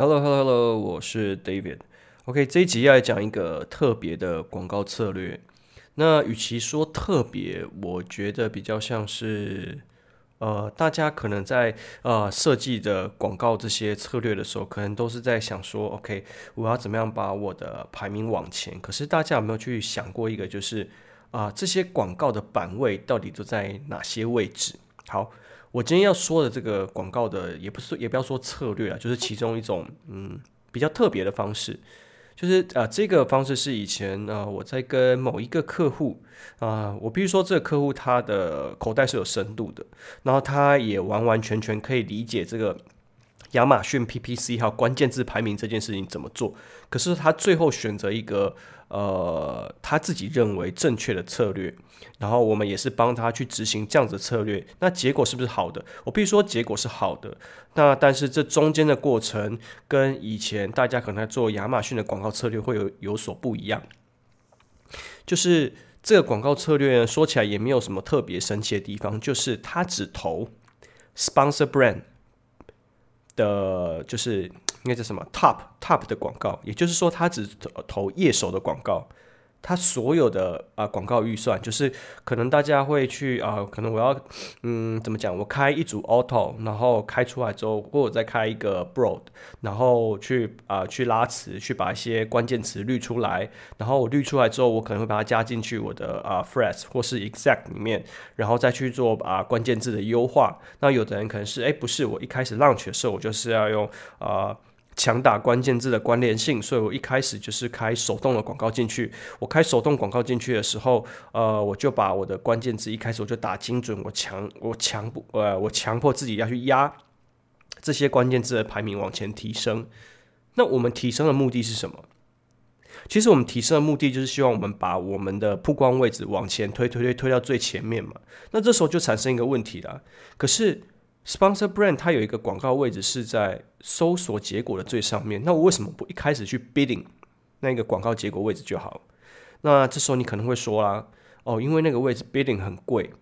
Hello，Hello，Hello，我是 David。OK，这一集要来讲一个特别的广告策略。那与其说特别，我觉得比较像是，呃，大家可能在呃设计的广告这些策略的时候，可能都是在想说，OK，我要怎么样把我的排名往前。可是大家有没有去想过一个，就是啊、这些广告的版位到底都在哪些位置？好。我今天要说的这个广告的，也不是也不要说策略啊，就是其中一种嗯比较特别的方式，就是啊、这个方式是以前啊、我在跟某一个客户啊、我必须说这个客户他的口袋是有深度的，然后他也完完全全可以理解这个亚马逊 PPC 还有关键字排名这件事情怎么做，可是他最后选择一个。呃，他自己认为正确的策略，然后我们也是帮他去执行这样子的策略，那结果是不是好的？我必须说结果是好的。那但是这中间的过程跟以前大家可能在做亚马逊的广告策略会有有所不一样，就是这个广告策略，说起来也没有什么特别神奇的地方，就是他只投 sponsor brand 的，就是。应该叫什么 top top 的广告，也就是说，他只投页手的广告。他所有的啊广告预算，就是可能大家会去啊，可能我要嗯怎么讲？我开一组 auto，然后开出来之后，或者再开一个 broad，然后去啊去拉词，去把一些关键词滤出来。然后我滤出来之后，我可能会把它加进去我的啊 phrase 或是 exact 里面，然后再去做啊关键字的优化。那有的人可能是哎不是，我一开始 launch 的时候，我就是要用啊。强打关键字的关联性，所以我一开始就是开手动的广告进去。我开手动广告进去的时候，呃，我就把我的关键字一开始我就打精准，我强我强不呃，我强迫自己要去压这些关键字的排名往前提升。那我们提升的目的是什么？其实我们提升的目的就是希望我们把我们的曝光位置往前推推推推到最前面嘛。那这时候就产生一个问题了，可是。Sponsor brand 它有一个广告位置是在搜索结果的最上面，那我为什么不一开始去 bidding 那个广告结果位置就好？那这时候你可能会说啦，哦，因为那个位置 bidding 很贵。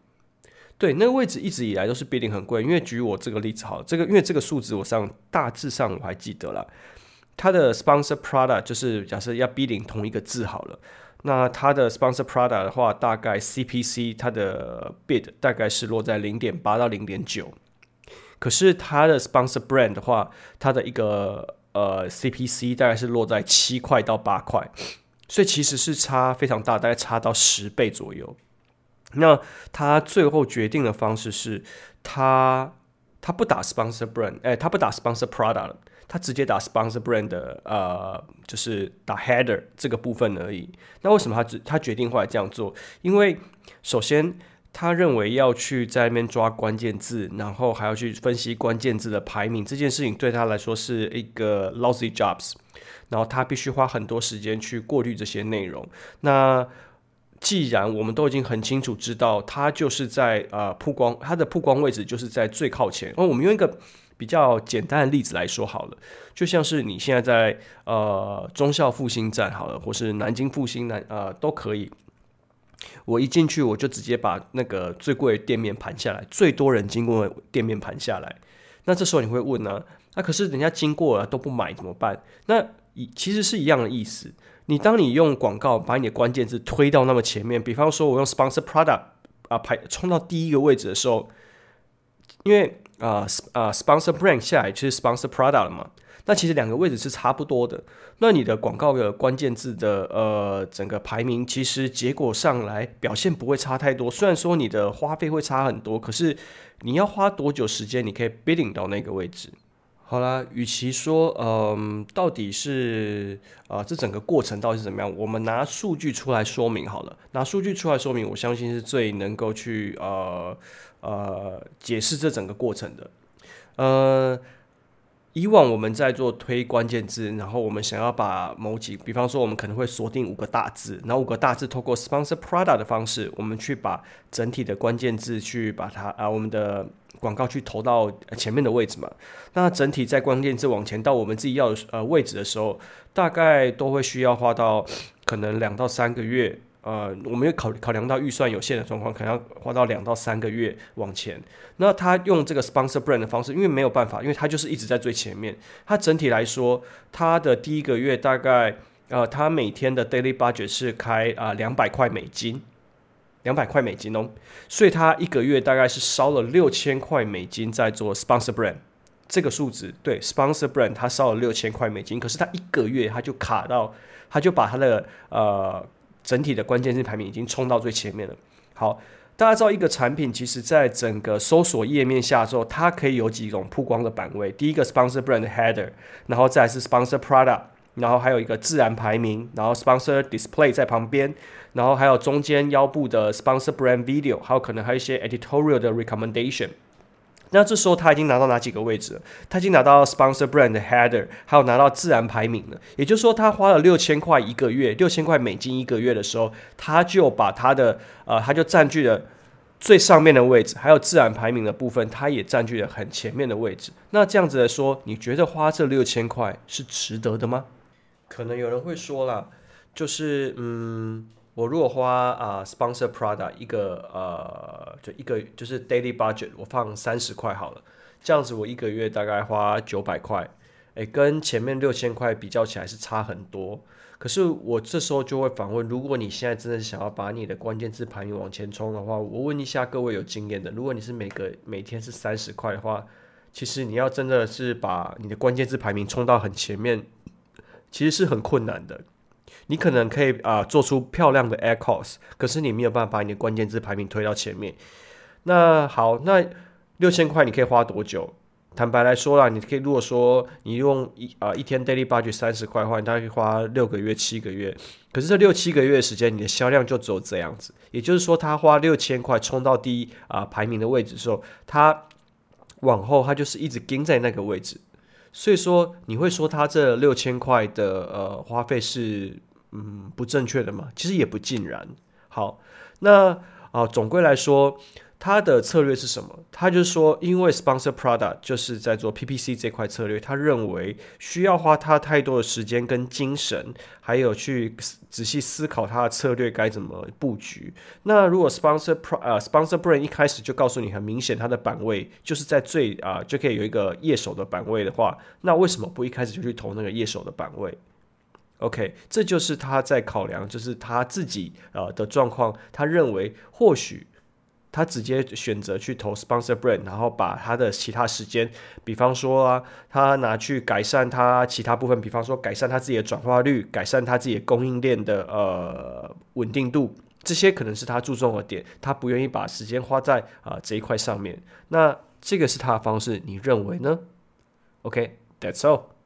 对，那个位置一直以来都是 bidding 很贵，因为举我这个例子好了，这个因为这个数字我上大致上我还记得了，它的 sponsor product 就是假设要 bidding 同一个字好了，那它的 sponsor product 的话，大概 CPC 它的 bid 大概是落在零点八到零点九。可是它的 sponsor brand 的话，它的一个呃 CPC 大概是落在七块到八块，所以其实是差非常大，大概差到十倍左右。那他最后决定的方式是他，他不打 sponsor brand，哎，他不打 sponsor product，他直接打 sponsor brand 的呃，就是打 header 这个部分而已。那为什么他只他决定后来这样做？因为首先。他认为要去在那边抓关键字，然后还要去分析关键字的排名，这件事情对他来说是一个 lousy jobs。然后他必须花很多时间去过滤这些内容。那既然我们都已经很清楚知道，他就是在呃曝光，他的曝光位置就是在最靠前。那我们用一个比较简单的例子来说好了，就像是你现在在呃中孝复兴站好了，或是南京复兴南呃都可以。我一进去，我就直接把那个最贵的店面盘下来，最多人经过的店面盘下来。那这时候你会问呢？那可是人家经过了都不买怎么办？那其实是一样的意思。你当你用广告把你的关键字推到那么前面，比方说我用 sponsor product 啊排冲到第一个位置的时候，因为啊啊 sponsor brand 下来就是 sponsor product 了嘛。那其实两个位置是差不多的。那你的广告的关键字的呃整个排名，其实结果上来表现不会差太多。虽然说你的花费会差很多，可是你要花多久时间，你可以 bidding 到那个位置。好啦，与其说嗯、到底是啊、呃、这整个过程到底是怎么样，我们拿数据出来说明好了。拿数据出来说明，我相信是最能够去呃呃解释这整个过程的。呃。以往我们在做推关键字，然后我们想要把某几，比方说我们可能会锁定五个大字，然后五个大字透过 sponsor product 的方式，我们去把整体的关键字去把它啊，我们的广告去投到前面的位置嘛。那整体在关键字往前到我们自己要呃位置的时候，大概都会需要花到可能两到三个月呃，我们又考考量到预算有限的状况，可能要花到两到三个月往前。那他用这个 sponsor brand 的方式，因为没有办法，因为他就是一直在最前面。他整体来说，他的第一个月大概呃，他每天的 daily budget 是开啊两百块美金，两百块美金哦，所以他一个月大概是烧了六千块美金在做 sponsor brand 这个数值。对，sponsor brand 他烧了六千块美金，可是他一个月他就卡到，他就把他的呃。整体的关键字排名已经冲到最前面了。好，大家知道一个产品，其实在整个搜索页面下之后，它可以有几种曝光的版位。第一个 sponsor brand header，然后再是 sponsor product，然后还有一个自然排名，然后 sponsor display 在旁边，然后还有中间腰部的 sponsor brand video，还有可能还有一些 editorial 的 recommendation。那这时候他已经拿到哪几个位置了？他已经拿到 sponsor brand 的 header，还有拿到自然排名了。也就是说，他花了六千块一个月，六千块美金一个月的时候，他就把他的呃，他就占据了最上面的位置，还有自然排名的部分，他也占据了很前面的位置。那这样子来说，你觉得花这六千块是值得的吗？可能有人会说了，就是嗯。我如果花啊、sponsor product 一个呃就一个就是 daily budget，我放三十块好了，这样子我一个月大概花九百块，诶，跟前面六千块比较起来是差很多。可是我这时候就会反问：如果你现在真的想要把你的关键字排名往前冲的话，我问一下各位有经验的，如果你是每个每天是三十块的话，其实你要真的是把你的关键字排名冲到很前面，其实是很困难的。你可能可以啊、做出漂亮的 a i r c o s 可是你没有办法把你的关键字排名推到前面。那好，那六千块你可以花多久？坦白来说啦，你可以如果说你用一啊、一天 daily budget 三十块的话，你大概可以花六个月、七个月。可是这六七个月的时间，你的销量就只有这样子。也就是说，他花六千块冲到第一啊、排名的位置的时候，他往后他就是一直盯在那个位置。所以说，你会说他这六千块的呃花费是？嗯，不正确的嘛，其实也不尽然。好，那啊、总归来说，他的策略是什么？他就是说，因为 sponsor product 就是在做 PPC 这块策略，他认为需要花他太多的时间跟精神，还有去仔细思考他的策略该怎么布局。那如果 sponsor pro 呃 sponsor brand 一开始就告诉你很明显，他的版位就是在最啊、就可以有一个页首的版位的话，那为什么不一开始就去投那个页首的版位？OK，这就是他在考量，就是他自己呃的状况。他认为或许他直接选择去投 sponsor brand，然后把他的其他时间，比方说啊，他拿去改善他其他部分，比方说改善他自己的转化率，改善他自己的供应链的呃稳定度，这些可能是他注重的点。他不愿意把时间花在啊、这一块上面。那这个是他的方式，你认为呢？OK，that's all。